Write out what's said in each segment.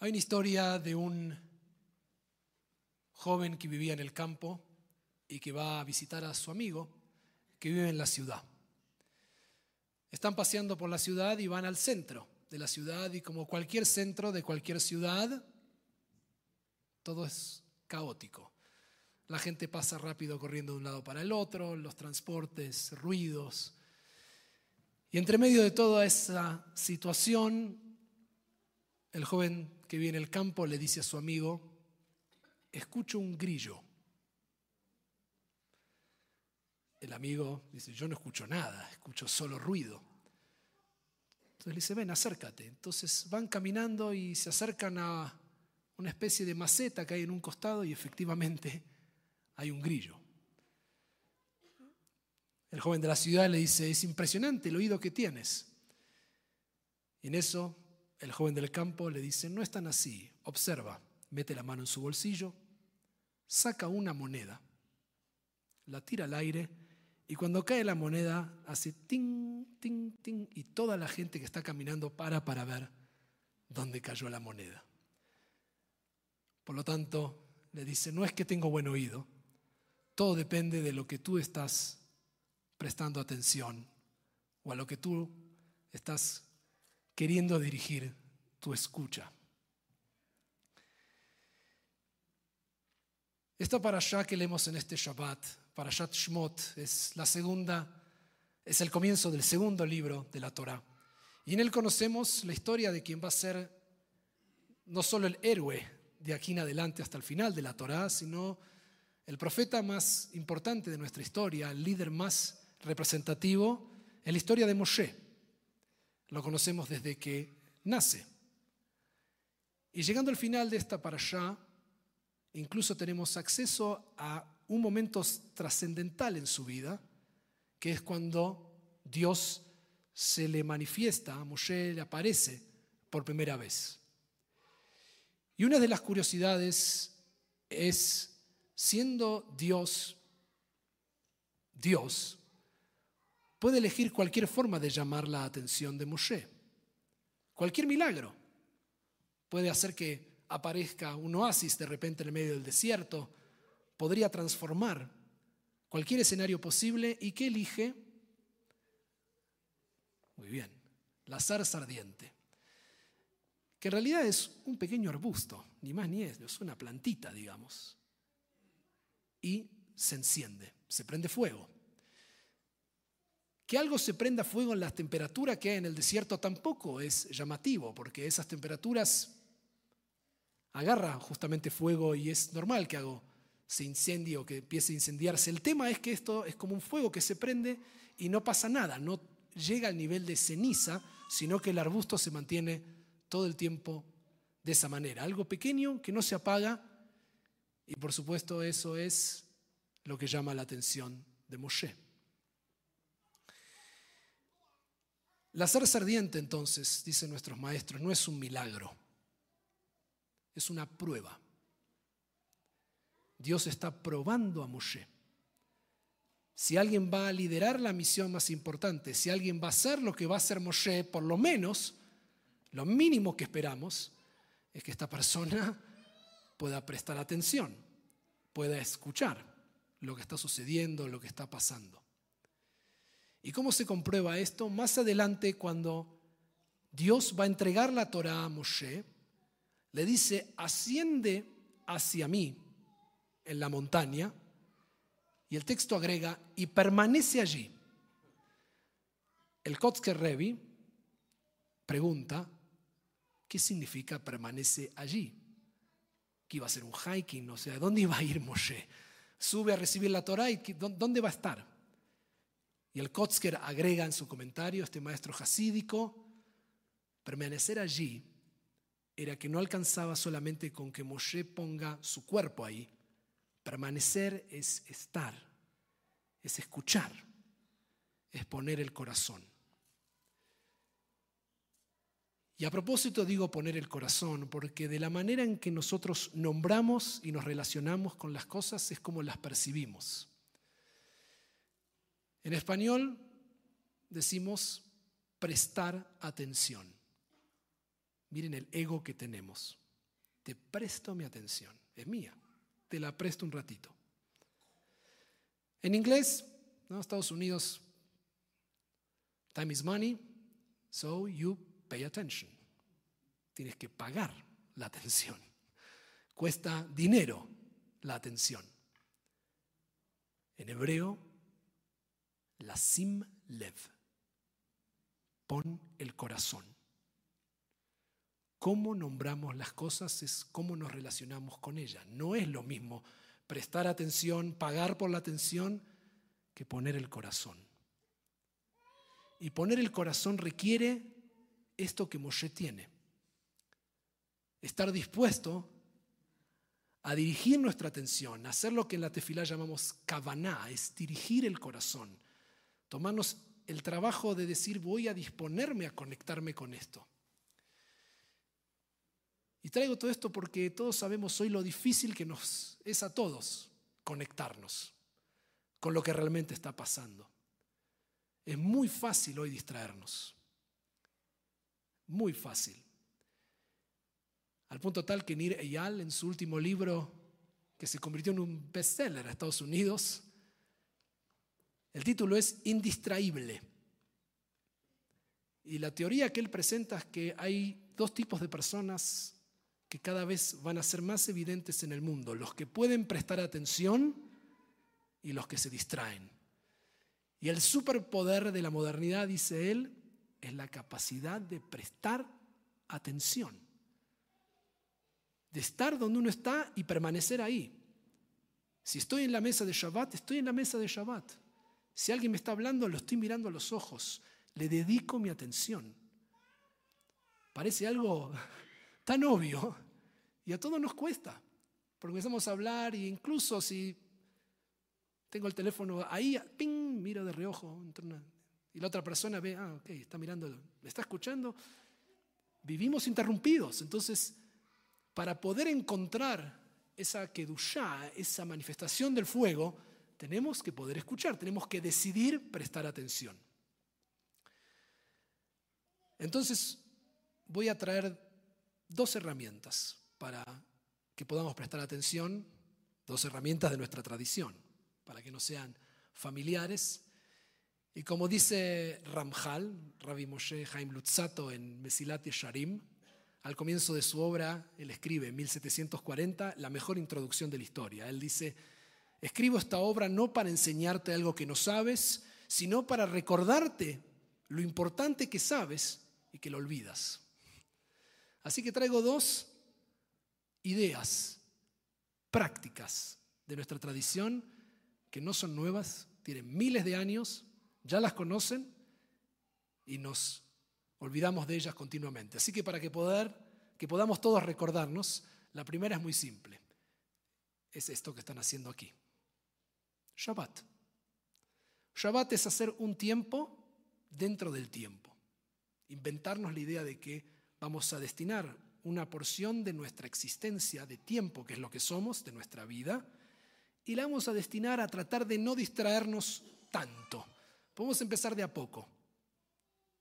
Hay una historia de un joven que vivía en el campo y que va a visitar a su amigo que vive en la ciudad. Están paseando por la ciudad y van al centro de la ciudad y como cualquier centro de cualquier ciudad, todo es caótico. La gente pasa rápido corriendo de un lado para el otro, los transportes, ruidos. Y entre medio de toda esa situación, el joven que viene el campo le dice a su amigo, escucho un grillo. El amigo dice, yo no escucho nada, escucho solo ruido. Entonces le dice, ven, acércate. Entonces van caminando y se acercan a una especie de maceta que hay en un costado y efectivamente hay un grillo. El joven de la ciudad le dice, es impresionante el oído que tienes. Y en eso el joven del campo le dice, no es tan así, observa, mete la mano en su bolsillo, saca una moneda, la tira al aire y cuando cae la moneda hace ting, ting, ting y toda la gente que está caminando para para ver dónde cayó la moneda. Por lo tanto, le dice, no es que tengo buen oído, todo depende de lo que tú estás prestando atención o a lo que tú estás queriendo dirigir tu escucha. Esta parasha que leemos en este Shabbat, Parashat Shmot, es la segunda, es el comienzo del segundo libro de la Torah. Y en él conocemos la historia de quien va a ser no solo el héroe de aquí en adelante hasta el final de la Torah, sino el profeta más importante de nuestra historia, el líder más representativo en la historia de Moshe. Lo conocemos desde que nace. Y llegando al final de esta parashá, incluso tenemos acceso a un momento trascendental en su vida, que es cuando Dios se le manifiesta, a Moshe le aparece por primera vez. Y una de las curiosidades es, siendo Dios, Dios, puede elegir cualquier forma de llamar la atención de Moshe. Cualquier milagro puede hacer que aparezca un oasis de repente en el medio del desierto, podría transformar cualquier escenario posible y que elige, muy bien, la zarza ardiente, que en realidad es un pequeño arbusto, ni más ni es, es una plantita, digamos, y se enciende, se prende fuego. Que algo se prenda fuego en las temperaturas que hay en el desierto tampoco es llamativo, porque esas temperaturas agarran justamente fuego y es normal que algo se incendie o que empiece a incendiarse. El tema es que esto es como un fuego que se prende y no pasa nada, no llega al nivel de ceniza, sino que el arbusto se mantiene todo el tiempo de esa manera. Algo pequeño que no se apaga y por supuesto eso es lo que llama la atención de Moshe. La zarza ardiente, entonces, dicen nuestros maestros, no es un milagro, es una prueba. Dios está probando a Moshe. Si alguien va a liderar la misión más importante, si alguien va a hacer lo que va a hacer Moshe, por lo menos, lo mínimo que esperamos es que esta persona pueda prestar atención, pueda escuchar lo que está sucediendo, lo que está pasando. ¿Y cómo se comprueba esto? Más adelante, cuando Dios va a entregar la Torah a Moshe, le dice, asciende hacia mí en la montaña, y el texto agrega, y permanece allí. El Kotzker Revi pregunta, ¿qué significa permanece allí? ¿Que iba a ser un hiking? O sea, ¿dónde iba a ir Moshe? Sube a recibir la Torah y ¿dónde va a estar? Y el Kotzker agrega en su comentario, este maestro hasídico, permanecer allí era que no alcanzaba solamente con que Moshe ponga su cuerpo ahí. Permanecer es estar, es escuchar, es poner el corazón. Y a propósito digo poner el corazón, porque de la manera en que nosotros nombramos y nos relacionamos con las cosas es como las percibimos. En español decimos prestar atención. Miren el ego que tenemos. te presto mi atención. Es mía, te la presto un ratito. En inglés, ¿no? Estados Unidos, time is money, so you pay attention. Tienes que pagar la atención. Cuesta dinero la atención. En hebreo, la sim lev. Pon el corazón. Cómo nombramos las cosas es cómo nos relacionamos con ellas. No es lo mismo prestar atención, pagar por la atención, que poner el corazón. Y poner el corazón requiere esto que Moshe tiene. Estar dispuesto a dirigir nuestra atención, a hacer lo que en la tefilá llamamos kavaná, es dirigir el corazón, tomarnos el trabajo de decir voy a disponerme a conectarme con esto. Y traigo todo esto porque todos sabemos hoy lo difícil que nos es a todos conectarnos con lo que realmente está pasando. Es muy fácil hoy distraernos. Muy fácil. Al punto tal que Nir Eyal, en su último libro, que se convirtió en un bestseller en Estados Unidos, el título es Indistraíble. Y la teoría que él presenta es que hay dos tipos de personas que cada vez van a ser más evidentes en el mundo, los que pueden prestar atención y los que se distraen. Y el superpoder de la modernidad, dice él, es la capacidad de prestar atención, de estar donde uno está y permanecer ahí. Si estoy en la mesa de Shabbat, estoy en la mesa de Shabbat. Si alguien me está hablando, lo estoy mirando a los ojos, le dedico mi atención. Parece algo tan obvio y a todos nos cuesta, porque empezamos a hablar e incluso si tengo el teléfono ahí, ping, miro de reojo, y la otra persona ve, ah, ok, está mirando, me está escuchando. Vivimos interrumpidos, entonces para poder encontrar esa kedushá, esa manifestación del fuego, tenemos que poder escuchar, tenemos que decidir prestar atención. Entonces voy a traer dos herramientas para que podamos prestar atención, dos herramientas de nuestra tradición, para que no sean familiares. Y como dice Ramjal, Rabbi Moshe Haim Lutzato en Mesilat Yesharim, al comienzo de su obra, él escribe en 1740 la mejor introducción de la historia. Él dice, escribo esta obra no para enseñarte algo que no sabes, sino para recordarte lo importante que sabes y que lo olvidas. Así que traigo dos ideas prácticas de nuestra tradición que no son nuevas, tienen miles de años, ya las conocen y nos olvidamos de ellas continuamente. Así que para que, poder, que podamos todos recordarnos, la primera es muy simple. Es esto que están haciendo aquí. Shabbat. Shabbat es hacer un tiempo dentro del tiempo. Inventarnos la idea de que vamos a destinar una porción de nuestra existencia, de tiempo, que es lo que somos, de nuestra vida, y la vamos a destinar a tratar de no distraernos tanto. Podemos empezar de a poco.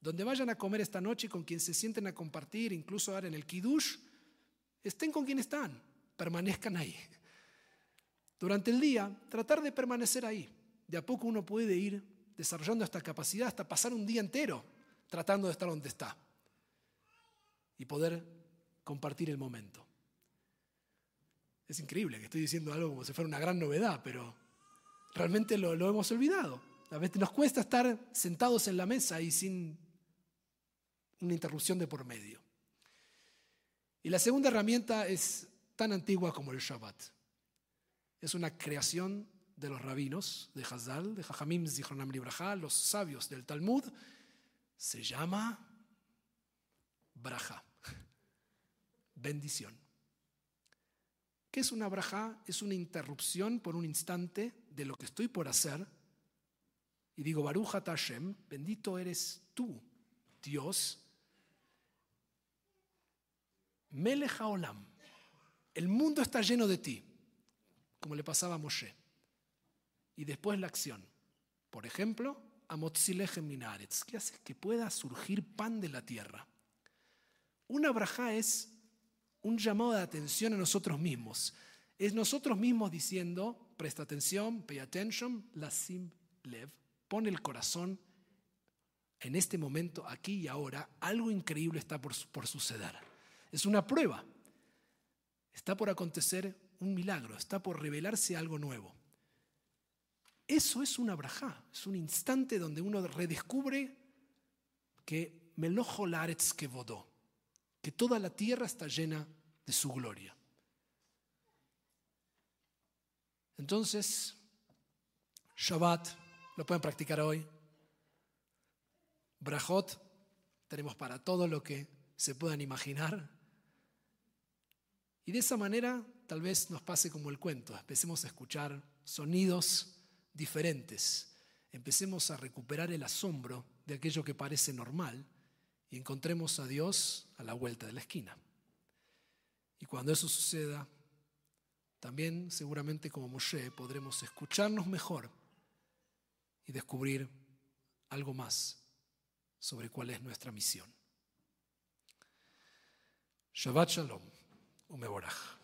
Donde vayan a comer esta noche, con quien se sienten a compartir, incluso ahora en el Kiddush, estén con quien están, permanezcan ahí. Durante el día, tratar de permanecer ahí. De a poco uno puede ir desarrollando esta capacidad hasta pasar un día entero tratando de estar donde está y poder compartir el momento. Es increíble que estoy diciendo algo como si fuera una gran novedad, pero realmente lo, lo hemos olvidado. A veces nos cuesta estar sentados en la mesa y sin una interrupción de por medio. Y la segunda herramienta es tan antigua como el Shabbat. Es una creación de los rabinos de Hazal, de Jajamim Zichronam Libraja, los sabios del Talmud. Se llama Braja bendición. ¿Qué es una braja? Es una interrupción por un instante de lo que estoy por hacer. Y digo, Baruch Hashem, bendito eres tú, Dios. Melech Olam, el mundo está lleno de ti, como le pasaba a Moshe. Y después la acción. Por ejemplo, Amotzilechem Minaretz, que hace que pueda surgir pan de la tierra. Una braja es un llamado de atención a nosotros mismos. Es nosotros mismos diciendo, presta atención, pay attention, la sim lev, pone el corazón en este momento, aquí y ahora, algo increíble está por, por suceder. Es una prueba. Está por acontecer un milagro, está por revelarse algo nuevo. Eso es una brajá, es un instante donde uno redescubre que Melojo Laretz que vodó, que toda la tierra está llena de su gloria. Entonces, Shabbat, lo pueden practicar hoy. Brajot, tenemos para todo lo que se puedan imaginar. Y de esa manera tal vez nos pase como el cuento, empecemos a escuchar sonidos diferentes, empecemos a recuperar el asombro de aquello que parece normal y encontremos a Dios a la vuelta de la esquina. Y cuando eso suceda, también seguramente como Moshe podremos escucharnos mejor y descubrir algo más sobre cuál es nuestra misión. Shabbat Shalom, Umeborach.